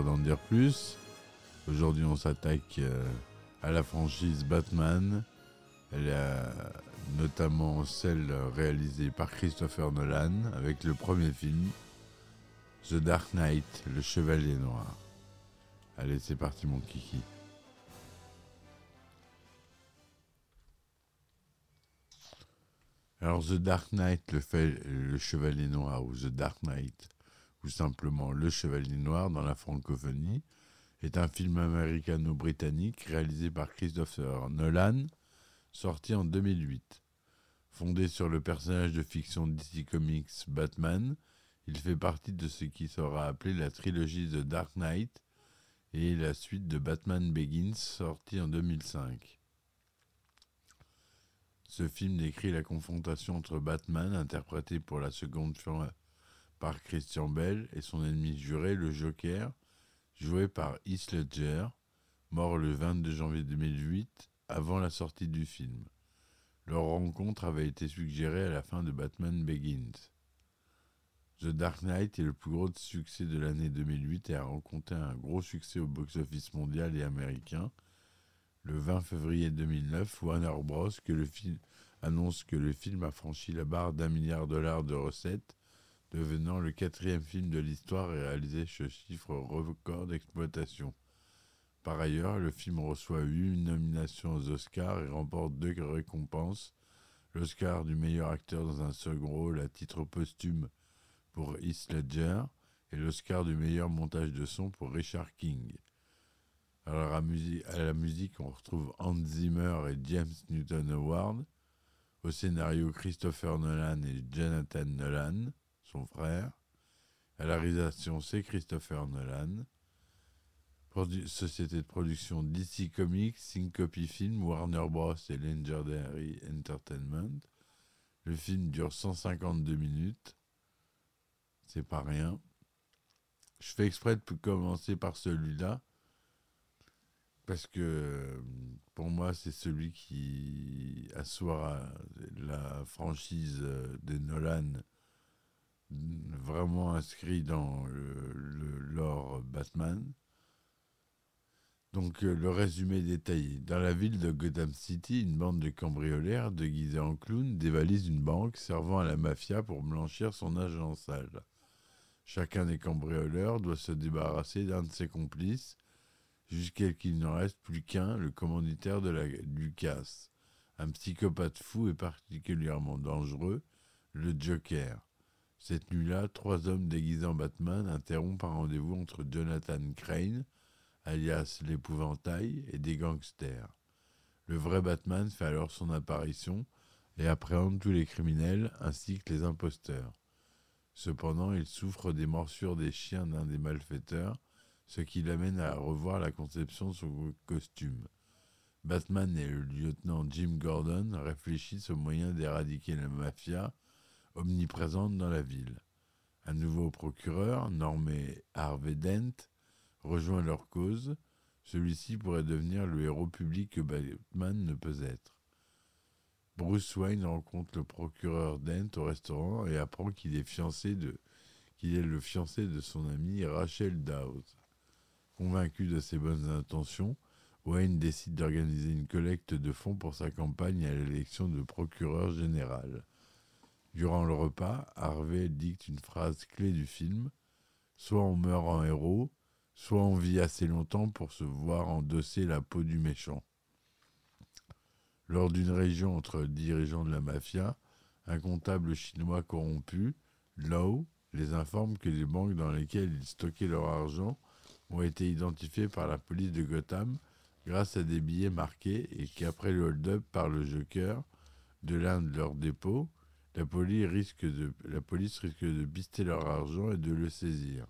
D'en dire plus. Aujourd'hui, on s'attaque euh, à la franchise Batman. Euh, notamment celle réalisée par Christopher Nolan avec le premier film The Dark Knight, le Chevalier Noir. Allez, c'est parti, mon kiki. Alors, The Dark Knight, le, fait- le Chevalier Noir, ou The Dark Knight, ou simplement Le Chevalier Noir dans la francophonie, est un film américano-britannique réalisé par Christopher Nolan, sorti en 2008. Fondé sur le personnage de fiction DC Comics Batman, il fait partie de ce qui sera appelé la trilogie The Dark Knight et la suite de Batman Begins, sorti en 2005. Ce film décrit la confrontation entre Batman, interprété pour la seconde fois par Christian Bell, et son ennemi juré, le Joker, joué par Heath Ledger, mort le 22 janvier 2008, avant la sortie du film. Leur rencontre avait été suggérée à la fin de Batman Begins. The Dark Knight est le plus gros succès de l'année 2008 et a rencontré un gros succès au box-office mondial et américain. Le 20 février 2009, Warner Bros. Annonce que le film a franchi la barre d'un milliard de dollars de recettes, devenant le quatrième film de l'histoire réalisé ce chiffre record d'exploitation. Par ailleurs, le film reçoit 8 nominations aux Oscars et remporte deux récompenses. L'Oscar du meilleur acteur dans un second rôle à titre posthume pour Heath Ledger et l'Oscar du meilleur montage de son pour Richard King. Alors à la musique, on retrouve Hans Zimmer et James Newton Howard. Au scénario, Christopher Nolan et Jonathan Nolan, son frère. À la réalisation, c'est Christopher Nolan. Produ- société de production DC Comics, Syncopy Film, Warner Bros. et Legendary Entertainment. Le film dure 152 minutes. C'est pas rien. Je fais exprès de commencer par celui-là. Parce que pour moi, c'est celui qui assoira la franchise de Nolan vraiment inscrit dans le, le lore Batman. Donc euh, le résumé détaillé. Dans la ville de Gotham City, une bande de cambrioleurs déguisés en clowns dévalise une banque servant à la mafia pour blanchir son argent sale. Chacun des cambrioleurs doit se débarrasser d'un de ses complices jusqu'à qu'il n'en reste plus qu'un, le commanditaire de la, du. Un psychopathe fou et particulièrement dangereux, le Joker. Cette nuit-là, trois hommes déguisés en Batman interrompent un rendez-vous entre Jonathan Crane, alias l'épouvantail, et des gangsters. Le vrai Batman fait alors son apparition et appréhende tous les criminels ainsi que les imposteurs. Cependant, il souffre des morsures des chiens d'un des malfaiteurs, ce qui l'amène à revoir la conception de son costume. Batman et le lieutenant Jim Gordon réfléchissent aux moyens d'éradiquer la mafia omniprésente dans la ville. Un nouveau procureur, nommé Harvey Dent, rejoint leur cause. Celui-ci pourrait devenir le héros public que Batman ne peut être. Bruce Wayne rencontre le procureur Dent au restaurant et apprend qu'il est fiancé de qu'il est le fiancé de son amie Rachel Dawes. Convaincu de ses bonnes intentions, Wayne décide d'organiser une collecte de fonds pour sa campagne à l'élection de procureur général. Durant le repas, Harvey dicte une phrase clé du film Soit on meurt en héros, soit on vit assez longtemps pour se voir endosser la peau du méchant. Lors d'une région entre dirigeants de la mafia, un comptable chinois corrompu, Lau, les informe que les banques dans lesquelles ils stockaient leur argent ont été identifiées par la police de Gotham grâce à des billets marqués et qu'après le hold-up par le Joker de l'un de leurs dépôts, la police, risque de, pister leur argent et de le saisir.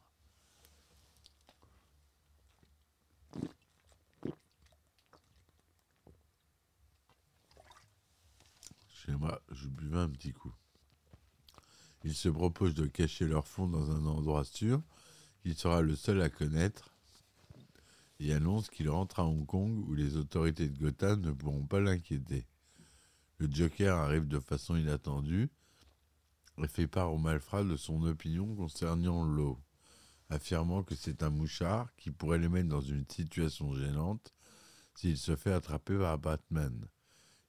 Chez moi, je buvais un petit coup. Ils se proposent de cacher leurs fonds dans un endroit sûr, qu'il sera le seul à connaître, et annonce qu'il rentre à Hong Kong où les autorités de Gotham ne pourront pas l'inquiéter. Le Joker arrive de façon inattendue et fait part au malfrat de son opinion concernant l'eau, affirmant que c'est un mouchard qui pourrait les mettre dans une situation gênante s'il se fait attraper par Batman.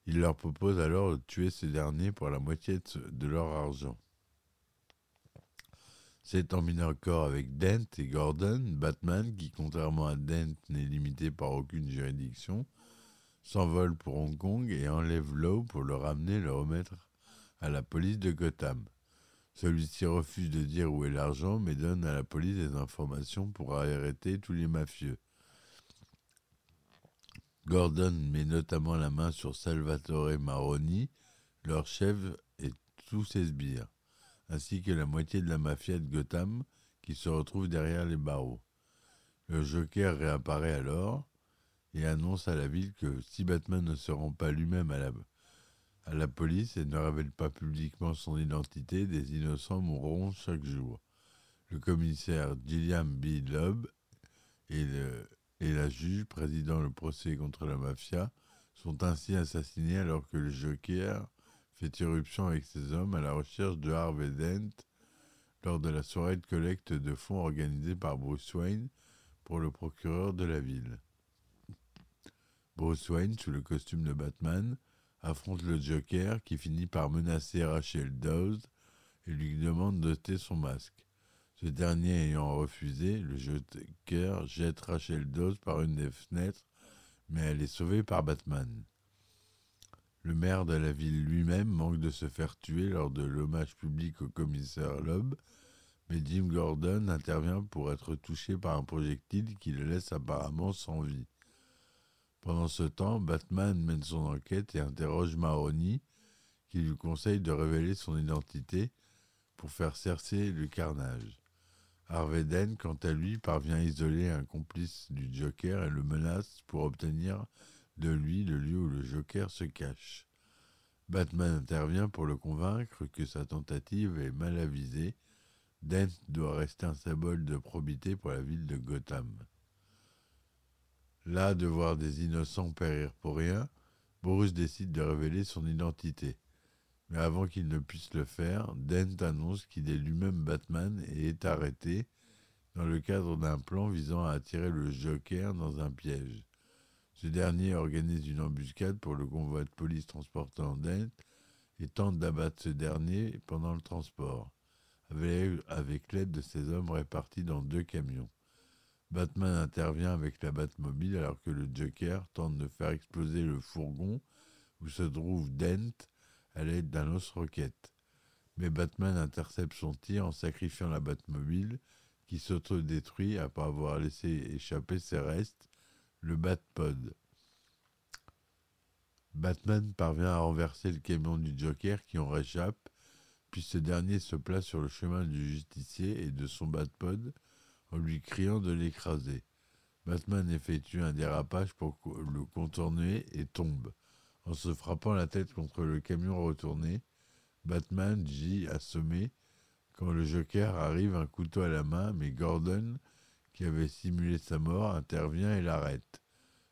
Il leur propose alors de tuer ces derniers pour la moitié de leur argent. C'est en mineur corps avec Dent et Gordon, Batman, qui contrairement à Dent n'est limité par aucune juridiction, s'envole pour Hong Kong et enlève Lowe pour le ramener et le remettre à la police de Gotham. Celui-ci refuse de dire où est l'argent, mais donne à la police des informations pour arrêter tous les mafieux. Gordon met notamment la main sur Salvatore Maroni, leur chef et tous ses sbires ainsi que la moitié de la mafia de Gotham qui se retrouve derrière les barreaux. Le Joker réapparaît alors et annonce à la ville que si Batman ne se rend pas lui-même à la, police et ne révèle pas publiquement son identité, des innocents mourront chaque jour. Le commissaire Gilliam B. Loeb et, et la juge présidant le procès contre la mafia sont ainsi assassinés alors que le Joker fait irruption avec ses hommes à la recherche de Harvey Dent lors de la soirée de collecte de fonds organisée par Bruce Wayne pour le procureur de la ville. Bruce Wayne, sous le costume de Batman, affronte le Joker qui finit par menacer Rachel Dawes et lui demande d'ôter son masque. Ce dernier ayant refusé, le Joker jette Rachel Dawes par une des fenêtres, mais elle est sauvée par Batman. Le maire de la ville lui-même manque de se faire tuer lors de l'hommage public au commissaire Loeb, mais Jim Gordon intervient pour être touché par un projectile qui le laisse apparemment sans vie. Pendant ce temps, Batman mène son enquête et interroge Maroni, qui lui conseille de révéler son identité pour faire cesser le carnage. Harvey Dent, quant à lui, parvient à isoler un complice du Joker et le menace pour obtenir de lui le lieu où le Joker se cache. Batman intervient pour le convaincre que sa tentative est mal avisée. Dent doit rester un symbole de probité pour la ville de Gotham. Là de voir des innocents périr pour rien, Bruce décide de révéler son identité. Mais avant qu'il ne puisse le faire, Dent annonce qu'il est lui-même Batman et est arrêté dans le cadre d'un plan visant à attirer le Joker dans un piège. Ce dernier organise une embuscade pour le convoi de police transportant Dent et tente d'abattre ce dernier pendant le transport, avec, l'aide de ses hommes répartis dans deux camions. Batman intervient avec la Batmobile alors que le Joker tente de faire exploser le fourgon où se trouve Dent à l'aide d'un lance-roquette. Mais Batman intercepte son tir en sacrifiant la Batmobile qui s'autodétruit après avoir laissé échapper ses restes le Batpod. Batman parvient à renverser le camion du Joker qui en réchappe, puis ce dernier se place sur le chemin du justicier et de son Batpod en lui criant de l'écraser. Batman effectue un dérapage pour le contourner et tombe. En se frappant la tête contre le camion retourné, Batman gît assommé quand le Joker arrive un couteau à la main, mais Gordon qui avait simulé sa mort, intervient et l'arrête,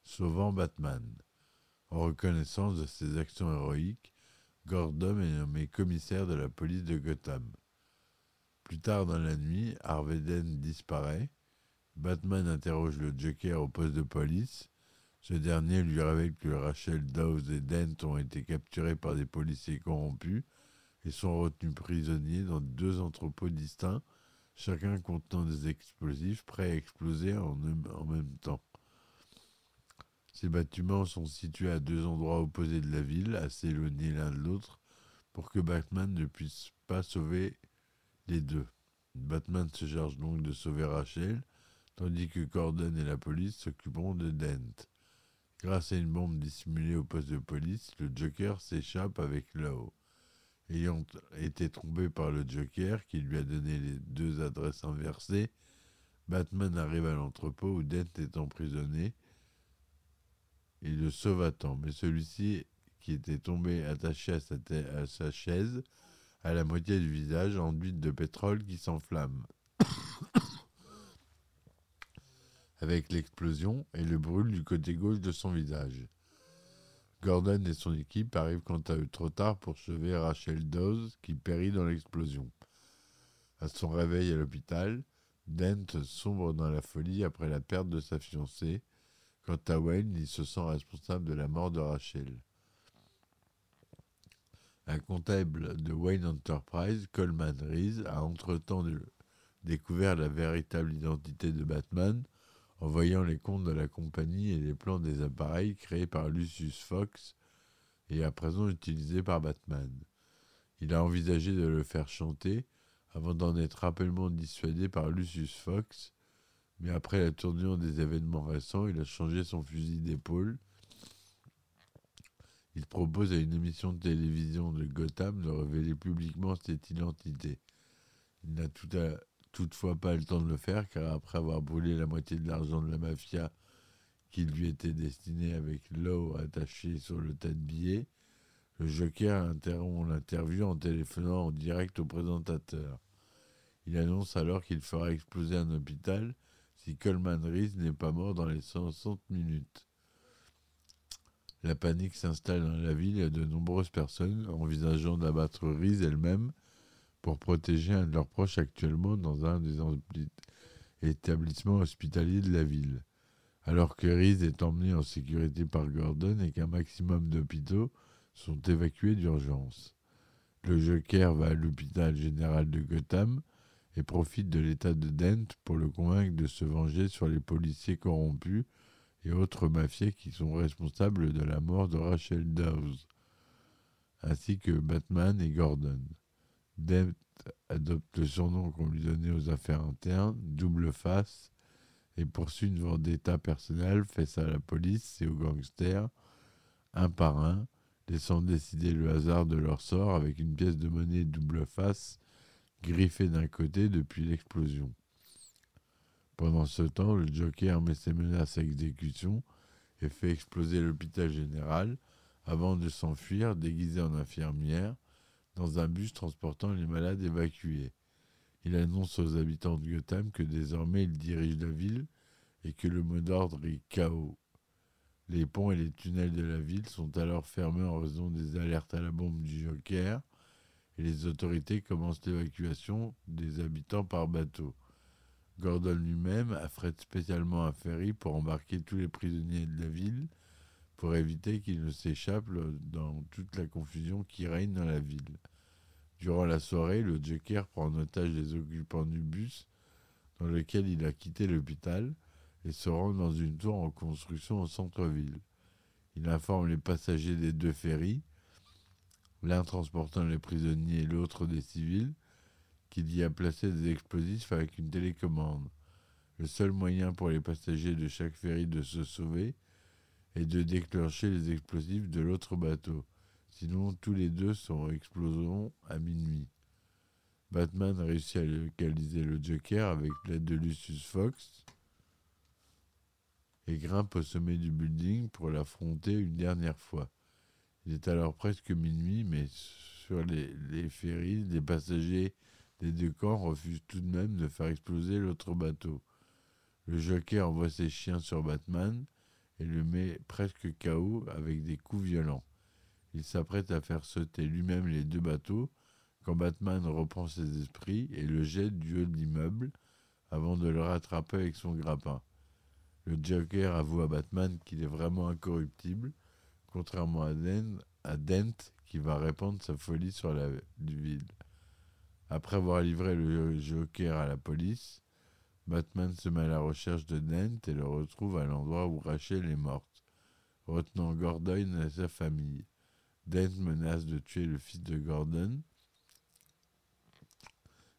sauvant Batman. En reconnaissance de ses actions héroïques, Gordon est nommé commissaire de la police de Gotham. Plus tard dans la nuit, Harvey Dent disparaît. Batman interroge le Joker au poste de police. Ce dernier lui révèle que Rachel Dawes et Dent ont été capturés par des policiers corrompus et sont retenus prisonniers dans deux entrepôts distincts chacun contenant des explosifs prêts à exploser en, même temps. Ces bâtiments sont situés à deux endroits opposés de la ville, assez éloignés l'un de l'autre, pour que Batman ne puisse pas sauver deux. Batman se charge donc de sauver Rachel, tandis que Gordon et la police s'occuperont de Dent. Grâce à une bombe dissimulée au poste de police, le Joker s'échappe avec Law. Ayant été trompé par le Joker, qui lui a donné les deux adresses inversées, Batman arrive à l'entrepôt où Dent est emprisonné et le sauve à temps. Mais celui-ci, qui était tombé attaché à sa chaise, a la moitié du visage enduite de pétrole qui s'enflamme. avec l'explosion et le brûle du côté gauche de son visage. Gordon et son équipe arrivent quant à eux trop tard pour sauver Rachel Dawes qui périt dans l'explosion. À son réveil à l'hôpital, Dent sombre dans la folie après la perte de sa fiancée. Quant à Wayne, il se sent responsable de la mort de Rachel. Un comptable de Wayne Enterprise, Coleman Reese, a entre-temps découvert la véritable identité de Batman en voyant les comptes de la compagnie et les plans des appareils créés par Lucius Fox et à présent utilisés par Batman. Il a envisagé de le faire chanter avant d'en être rapidement dissuadé par Lucius Fox, mais après la tournure des événements récents, il a changé son fusil d'épaule. Il propose à une émission de télévision de Gotham de révéler publiquement cette identité. Il n'a toutefois pas le temps de le faire, car après avoir brûlé la moitié de l'argent de la mafia qui lui était destiné avec l'eau attaché sur le tas de billets, le Joker interrompt l'interview en téléphonant en direct au présentateur. Il annonce alors qu'il fera exploser un hôpital si Coleman Reese n'est pas mort dans les 60 minutes. La panique s'installe dans la ville et de nombreuses personnes, envisageant d'abattre Reese elle-même, pour protéger un de leurs proches actuellement dans un des établissements hospitaliers de la ville. Alors que Reese est emmené en sécurité par Gordon et qu'un maximum d'hôpitaux sont évacués d'urgence. Le Joker va à l'hôpital général de Gotham et profite de l'état de Dent pour le convaincre de se venger sur les policiers corrompus et autres mafieux qui sont responsables de la mort de Rachel Dawes, ainsi que Batman et Gordon. Dent adopte le surnom qu'on lui donnait aux affaires internes, double face, et poursuit une vendetta personnelle face à la police et aux gangsters, un par un, laissant décider le hasard de leur sort avec une pièce de monnaie double face griffée d'un côté depuis l'explosion. Pendant ce temps, le Joker met ses menaces à exécution et fait exploser l'hôpital général avant de s'enfuir déguisé en infirmière dans un bus transportant les malades évacués. Il annonce aux habitants de Gotham que désormais il dirige la ville et que le mot d'ordre est chaos. Les ponts et les tunnels de la ville sont alors fermés en raison des alertes à la bombe du Joker et les autorités commencent l'évacuation des habitants par bateau. Gordon lui-même affrète spécialement un ferry pour embarquer tous les prisonniers de la ville pour éviter qu'ils ne s'échappent dans toute la confusion qui règne dans la ville. Durant la soirée, le Joker prend en otage les occupants du bus dans lequel il a quitté l'hôpital et se rend dans une tour en construction au centre-ville. Il informe les passagers des deux ferries, l'un transportant les prisonniers et l'autre des civils, qu'il y a placé des explosifs avec une télécommande. Le seul moyen pour les passagers de chaque ferry de se sauver et de déclencher les explosifs de l'autre bateau. Sinon, tous les deux sont exploseront à minuit. Batman réussit à localiser le Joker avec l'aide de Lucius Fox et grimpe au sommet du building pour l'affronter une dernière fois. Il est alors presque minuit, mais sur les, les ferries, les passagers des deux camps refusent tout de même de faire exploser l'autre bateau. Le Joker envoie ses chiens sur Batman, et le met presque KO avec des coups violents. Il s'apprête à faire sauter lui-même les deux bateaux quand Batman reprend ses esprits et le jette du haut de l'immeuble avant de le rattraper avec son grappin. Le Joker avoue à Batman qu'il est vraiment incorruptible, contrairement à Dent qui va répandre sa folie sur la ville. Après avoir livré le Joker à la police, Batman se met à la recherche de Dent et le retrouve à l'endroit où Rachel est morte, retenant Gordon et sa famille. Dent menace de tuer le fils de Gordon.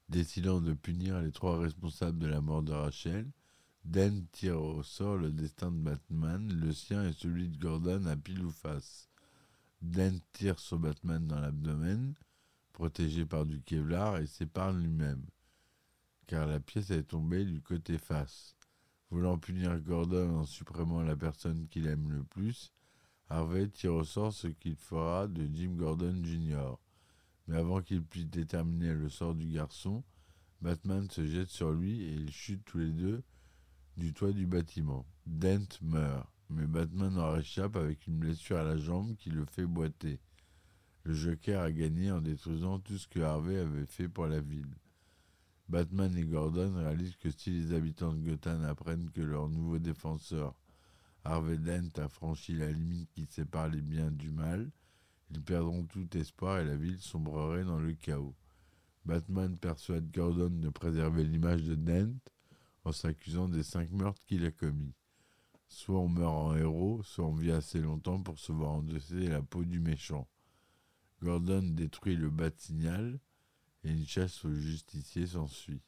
Décidant de punir les trois responsables de la mort de Rachel, Dent tire au sort le destin de Batman, le sien et celui de Gordon à pile ou face. Dent tire sur Batman dans l'abdomen, protégé par du Kevlar, et s'épargne lui-même, car la pièce est tombée du côté face. Voulant punir Gordon en supprimant la personne qu'il aime le plus, Harvey tire au sort ce qu'il fera de Jim Gordon Jr. Mais avant qu'il puisse déterminer le sort du garçon, Batman se jette sur lui et ils chutent tous les deux du toit du bâtiment. Dent meurt, mais Batman en réchappe avec une blessure à la jambe qui le fait boiter. Le Joker a gagné en détruisant tout ce que Harvey avait fait pour la ville. Batman et Gordon réalisent que si les habitants de Gotham apprennent que leur nouveau défenseur, Harvey Dent, a franchi la limite qui sépare les biens du mal, ils perdront tout espoir et la ville sombrerait dans le chaos. Batman persuade Gordon de préserver l'image de Dent en s'accusant des cinq meurtres qu'il a commis. Soit on meurt en héros, soit on vit assez longtemps pour se voir endosser la peau du méchant. Gordon détruit le bat-signal et une chasse aux justiciers s'ensuit.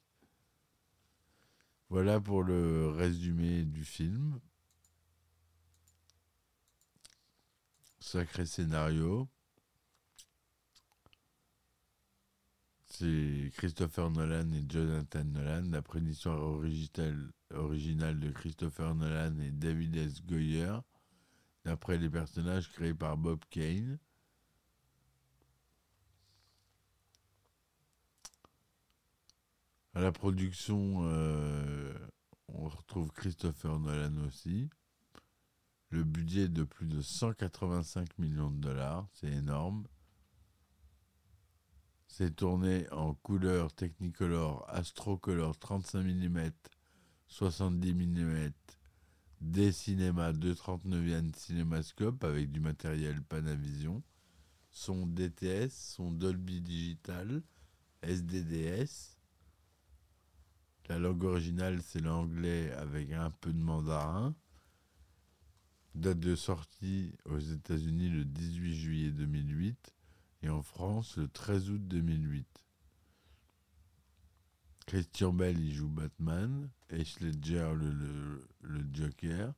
Voilà pour le résumé du film. Sacré scénario. C'est Christopher Nolan et Jonathan Nolan, d'après une histoire originale de Christopher Nolan et David S. Goyer, d'après les personnages créés par Bob Kane. À la production, euh, on retrouve Christopher Nolan aussi. Le budget est de plus de 185 millions de dollars, c'est énorme. C'est tourné en couleur Technicolor Astrocolor 35 mm, 70 mm, des cinémas 239e cinémascope avec du matériel Panavision, son DTS, son Dolby Digital, SDDS. La langue originale c'est l'anglais avec un peu de mandarin. Date de sortie aux États-Unis le 18 juillet 2008 et en France le 13 août 2008. Christian Bell y joue Batman, Ash Ledger le, le, le, Joker,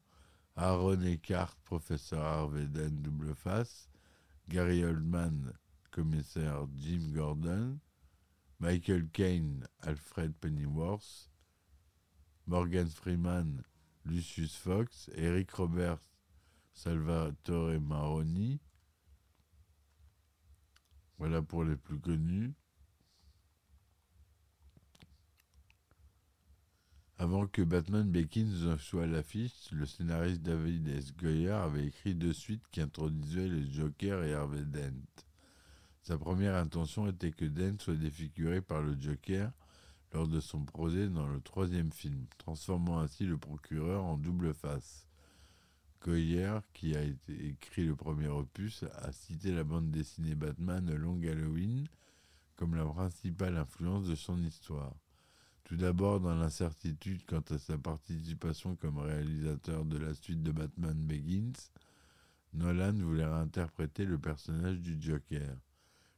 Aaron Eckhart, professeur Harvey Dent double face, Gary Oldman, commissaire Jim Gordon, Michael Caine, Alfred Pennyworth, Morgan Freeman, Lucius Fox, Eric Roberts, Salvatore Maroni. Voilà pour les plus connus. Avant que Batman Begins soit à l'affiche, le scénariste David S. Goyer avait écrit deux suites qui introduisaient les Joker et Harvey Dent. Sa première intention était que Dent soit défiguré par le Joker lors de son procès dans le troisième film, transformant ainsi le procureur en double face. Goyer, qui a écrit le premier opus, a cité la bande dessinée Batman Long Halloween comme la principale influence de son histoire. Tout d'abord dans l'incertitude quant à sa participation comme réalisateur de la suite de Batman Begins, Nolan voulait réinterpréter le personnage du Joker.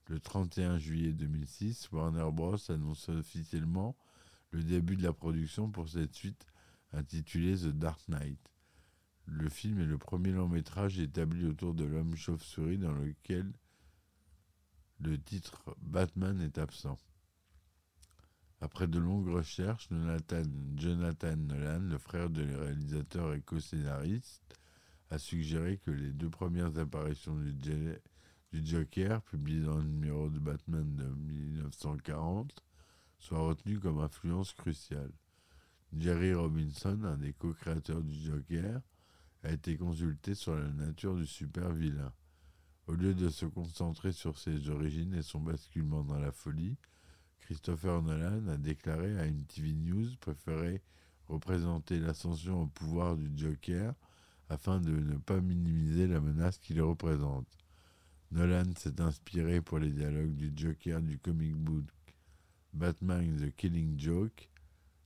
Le 31 juillet 2006, Warner Bros. annonce officiellement le début de la production pour cette suite intitulée The Dark Knight. Le film est le premier long métrage établi autour de l'homme chauve-souris dans lequel le titre Batman est absent. Après de longues recherches, Jonathan, Nolan, le frère de réalisateur et co-scénariste, a suggéré que les deux premières apparitions du, du, Joker, publiées dans le numéro de Batman de 1940, soient retenues comme influence cruciale. Jerry Robinson, un des co-créateurs du Joker, a été consulté sur la nature du super-vilain. Au lieu de se concentrer sur ses origines et son basculement dans la folie, Christopher Nolan a déclaré à une TV News préférer représenter l'ascension au pouvoir du Joker afin de ne pas minimiser la menace qu'il représente. Nolan s'est inspiré pour les dialogues du Joker du comic book Batman The Killing Joke,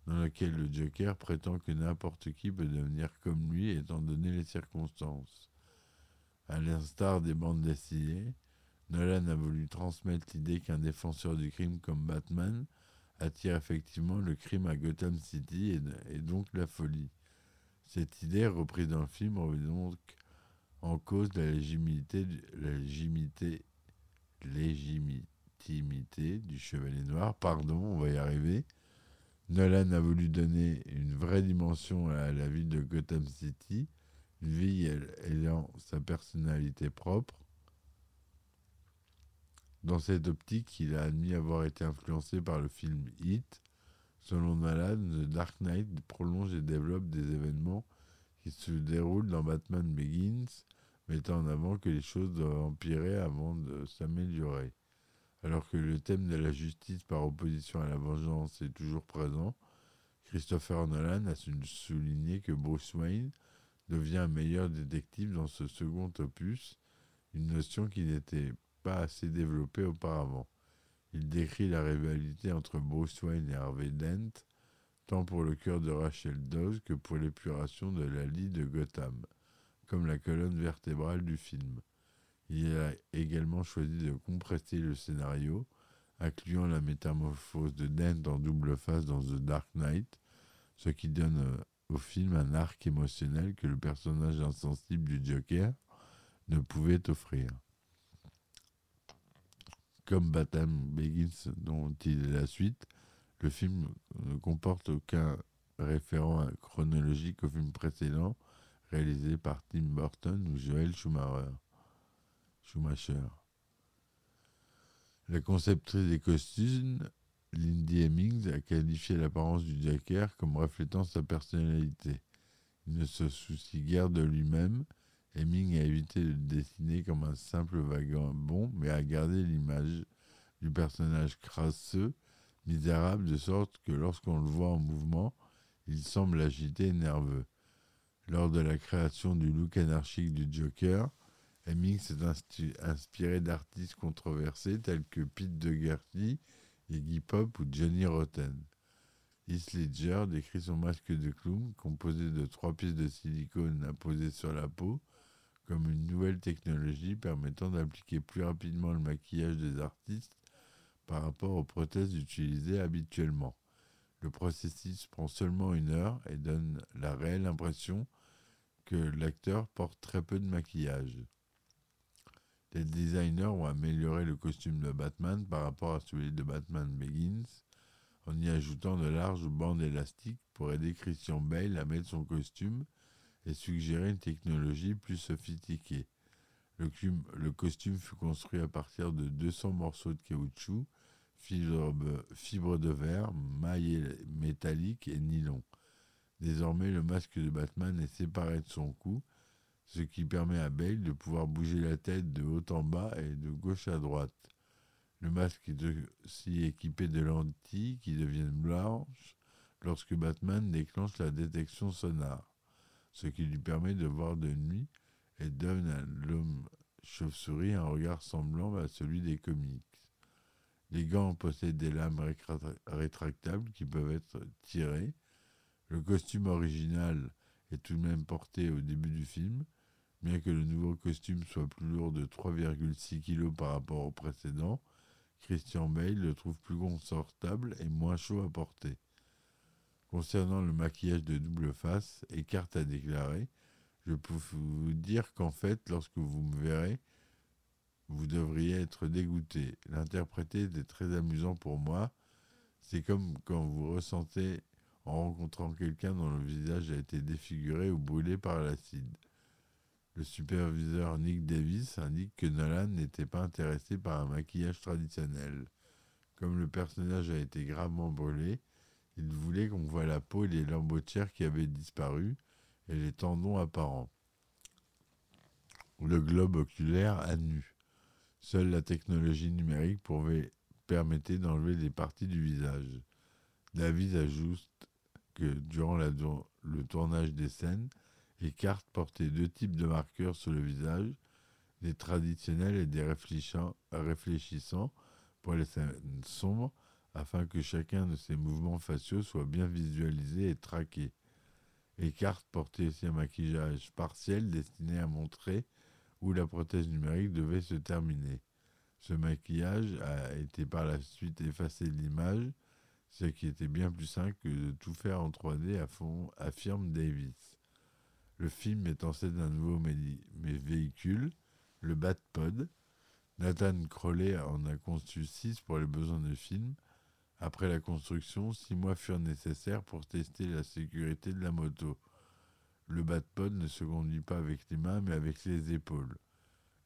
dans lequel le Joker prétend que n'importe qui peut devenir comme lui étant donné les circonstances. À l'instar des bandes dessinées, Nolan a voulu transmettre l'idée qu'un défenseur du crime comme Batman attire effectivement le crime à Gotham City et, donc la folie. Cette idée, reprise dans le film, remet donc en cause la légitimité, la légitimité, du Chevalier Noir. Pardon, on va y arriver. Nolan a voulu donner une vraie dimension à la ville de Gotham City, une ville ayant sa personnalité propre. Dans cette optique, il a admis avoir été influencé par le film Hit. Selon Nolan, The Dark Knight prolonge et développe des événements qui se déroulent dans Batman Begins, mettant en avant que les choses doivent empirer avant de s'améliorer. Alors que le thème de la justice par opposition à la vengeance est toujours présent, Christopher Nolan a souligné que Bruce Wayne devient un meilleur détective dans ce second opus, une notion qui n'était pas assez développée auparavant. Il décrit la rivalité entre Bruce Wayne et Harvey Dent, tant pour le cœur de Rachel Dawes que pour l'épuration de la lie de Gotham, comme la colonne vertébrale du film. Il a également choisi de compresser le scénario, incluant la métamorphose de Dent en double face dans The Dark Knight, ce qui donne euh, au film un arc émotionnel que le personnage insensible du Joker ne pouvait offrir. Comme Batman Begins, dont il est la suite, le film ne comporte aucun référent chronologique au film précédent réalisé par Tim Burton ou Joel Schumacher. Schumacher. La conceptrice des costumes, Lindy Hemmings, a qualifié l'apparence du Joker comme reflétant sa personnalité. Il ne se soucie guère de lui-même. Hemmings a évité de le dessiner comme un simple vagabond, mais a gardé l'image du personnage crasseux, misérable, de sorte que lorsqu'on le voit en mouvement, il semble agité et nerveux. Lors de la création du look anarchique du Joker, Hemmings s'est inspiré d'artistes controversés tels que Pete Dougherty, Iggy Pop ou Johnny Rotten. Heath Ledger décrit son masque de clown, composé de trois pièces de silicone apposées sur la peau, comme une nouvelle technologie permettant d'appliquer plus rapidement le maquillage des artistes par rapport aux prothèses utilisées habituellement. Le processus prend seulement une heure et donne la réelle impression que l'acteur porte très peu de maquillage. Les designers ont amélioré le costume de Batman par rapport à celui de Batman Begins en y ajoutant de larges bandes élastiques pour aider Christian Bale à mettre son costume et suggérer une technologie plus sophistiquée. Le, costume fut construit à partir de 200 morceaux de caoutchouc, fibres de verre, mailles métalliques et nylon. Désormais, le masque de Batman est séparé de son cou ce qui permet à Bale de pouvoir bouger la tête de haut en bas et de gauche à droite. Le masque est aussi équipé de lentilles qui deviennent blanches lorsque Batman déclenche la détection sonore, ce qui lui permet de voir de nuit et donne à l'homme chauve-souris un regard semblant à celui des comics. Les gants possèdent des lames rétractables qui peuvent être tirées. Le costume original est tout de même porté au début du film, bien que le nouveau costume soit plus lourd de 3,6 kg par rapport au précédent. Christian Bale le trouve plus confortable et moins chaud à porter. Concernant le maquillage de double face, Eckhart a déclaré Je peux vous dire qu'en fait, lorsque vous me verrez, vous devriez être dégoûté. L'interpréter était très amusant pour moi. C'est comme quand vous ressentez en rencontrant quelqu'un dont le visage a été défiguré ou brûlé par l'acide. Le superviseur Nick Davis indique que Nolan n'était pas intéressé par un maquillage traditionnel. Comme le personnage a été gravement brûlé, il voulait qu'on voit la peau et les lambeaux-tiers qui avaient disparu et les tendons apparents. Le globe oculaire à nu. Seule la technologie numérique pouvait, permettait d'enlever des parties du visage. Davis ajoute que durant le tournage des scènes, les cartes portaient deux types de marqueurs sur le visage, des traditionnels et des réfléchissants pour les scènes sombres, afin que chacun de ces mouvements faciaux soit bien visualisé et traqué. Les cartes portaient aussi un maquillage partiel destiné à montrer où la prothèse numérique devait se terminer. Ce maquillage a été par la suite effacé de l'image ce qui était bien plus simple que de tout faire en 3D à fond, affirme Davis. Le film met en scène un nouveau véhicule, le Batpod. Nathan Crowley en a conçu six pour les besoins du film. Après la construction, six mois furent nécessaires pour tester la sécurité de la moto. Le Batpod ne se conduit pas avec les mains mais avec les épaules,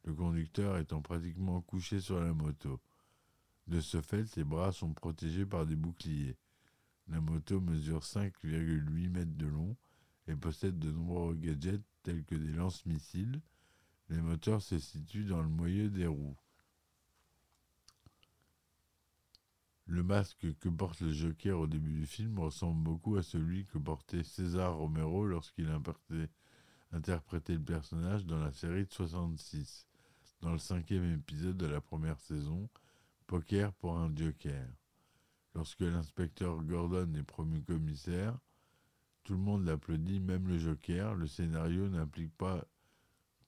le conducteur étant pratiquement couché sur la moto. De ce fait, ses bras sont protégés par des boucliers. La moto mesure 5,8 mètres de long et possède de nombreux gadgets tels que des lance-missiles. Les moteurs se situent dans le moyeu des roues. Le masque que porte le Joker au début du film ressemble beaucoup à celui que portait César Romero lorsqu'il interprétait- le personnage dans la série de 66, dans le cinquième épisode de la première saison, Poker pour un Joker. Lorsque l'inspecteur Gordon est promu commissaire, tout le monde l'applaudit, même le Joker. Le scénario n'implique pas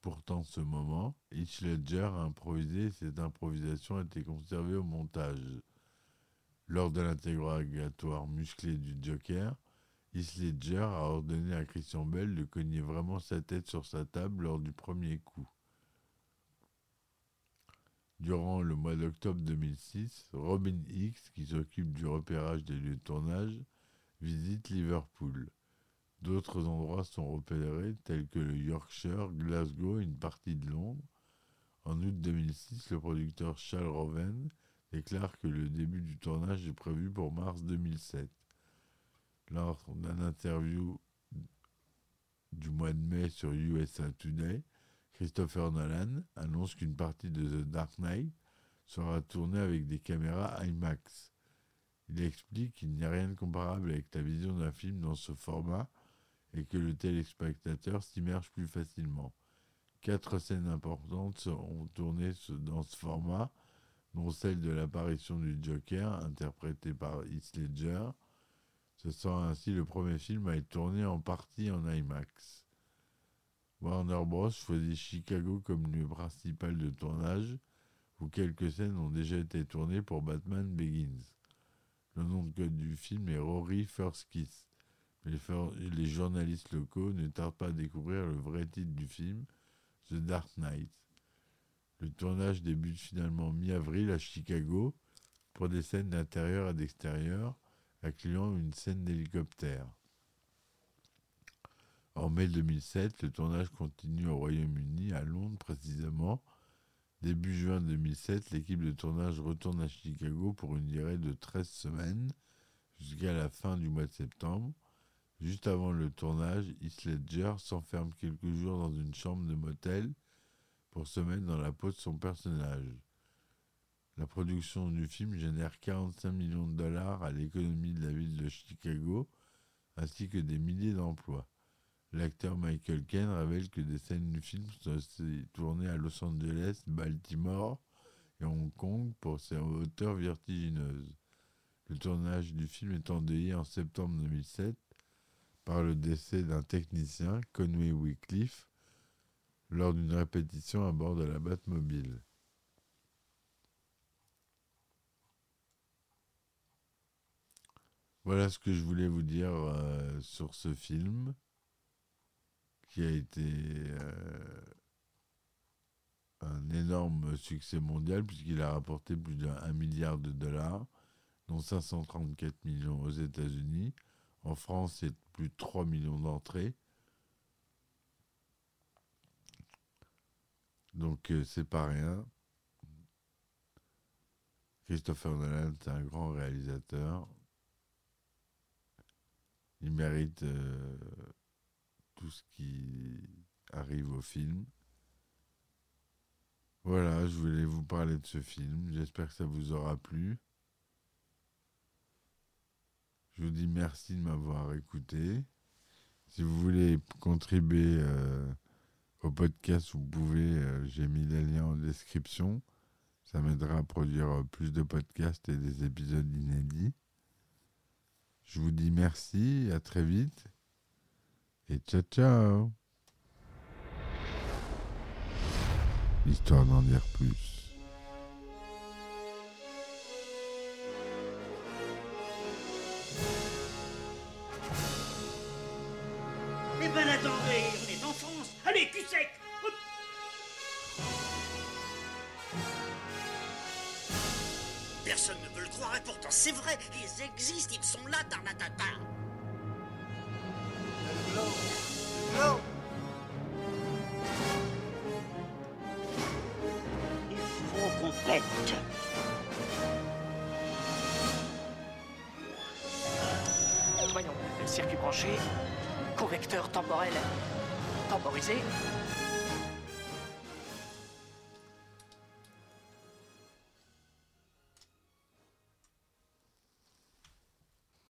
pourtant ce moment. Heath Ledger a improvisé et cette improvisation a été conservée au montage. Lors de l'interrogatoire musclé du Joker, Heath Ledger a ordonné à Christian Bell de cogner vraiment sa tête sur sa table lors du premier coup. Durant le mois d'octobre 2006, Robin Hicks, qui s'occupe du repérage des lieux de tournage, visite Liverpool. D'autres endroits sont repérés, tels que le Yorkshire, Glasgow et une partie de Londres. En août 2006, le producteur Charles Roven déclare que le début du tournage est prévu pour mars 2007. Lors d'un interview du mois de mai sur USA Today, Christopher Nolan annonce qu'une partie de The Dark Knight sera tournée avec des caméras IMAX. Il explique qu'il n'y a rien de comparable avec la vision d'un film dans ce format et que le téléspectateur s'immerge plus facilement. Quatre scènes importantes seront tournées dans ce format, dont celle de l'apparition du Joker, interprété par Heath Ledger. Ce sera ainsi le premier film à être tourné en partie en IMAX. Warner Bros. choisit Chicago comme lieu principal de tournage, où quelques scènes ont déjà été tournées pour Batman Begins. Le nom de code du film est Rory First Kiss. Les journalistes locaux ne tardent pas à découvrir le vrai titre du film, The Dark Knight. Le tournage débute finalement mi-avril à Chicago pour des scènes d'intérieur et d'extérieur, incluant une scène d'hélicoptère. En mai 2007, le tournage continue au Royaume-Uni, à Londres précisément. Début juin 2007, l'équipe de tournage retourne à Chicago pour une durée de 13 semaines jusqu'à la fin du mois de septembre. Juste avant le tournage, Heath Ledger s'enferme quelques jours dans une chambre de motel pour se mettre dans la peau de son personnage. La production du film génère 45 millions de dollars à l'économie de la ville de Chicago, ainsi que des milliers d'emplois. L'acteur Michael Caine révèle que des scènes du film sont tournées à Los Angeles, Baltimore et Hong Kong pour ses hauteurs vertigineuses. Le tournage du film est endeuillé en septembre 2007 par le décès d'un technicien, Conway Wycliffe, lors d'une répétition à bord de la Batmobile. Voilà ce que je voulais vous dire euh, sur ce film qui a été euh, un énorme succès mondial puisqu'il a rapporté plus d'un milliard de dollars, dont 534 millions aux États-Unis. En France, c'est plus de 3 millions d'entrées. Donc, euh, c'est pas rien. Christopher Nolan, c'est un grand réalisateur. Il mérite euh, tout ce qui arrive au film. Voilà, je voulais vous parler de ce film. J'espère que ça vous aura plu. Je vous dis merci de m'avoir écouté. Si vous voulez contribuer euh, au podcast, vous pouvez. euh, J'ai mis les liens en description. Ça m'aidera à produire euh, plus de podcasts et des épisodes inédits. Je vous dis merci, à très vite. Et ciao ciao Histoire d'en dire plus. C'est vrai, ils existent, ils sont là, Tarnatata. Il faut qu'on pète. Voyons, circuit branché, convecteur temporel temporisé,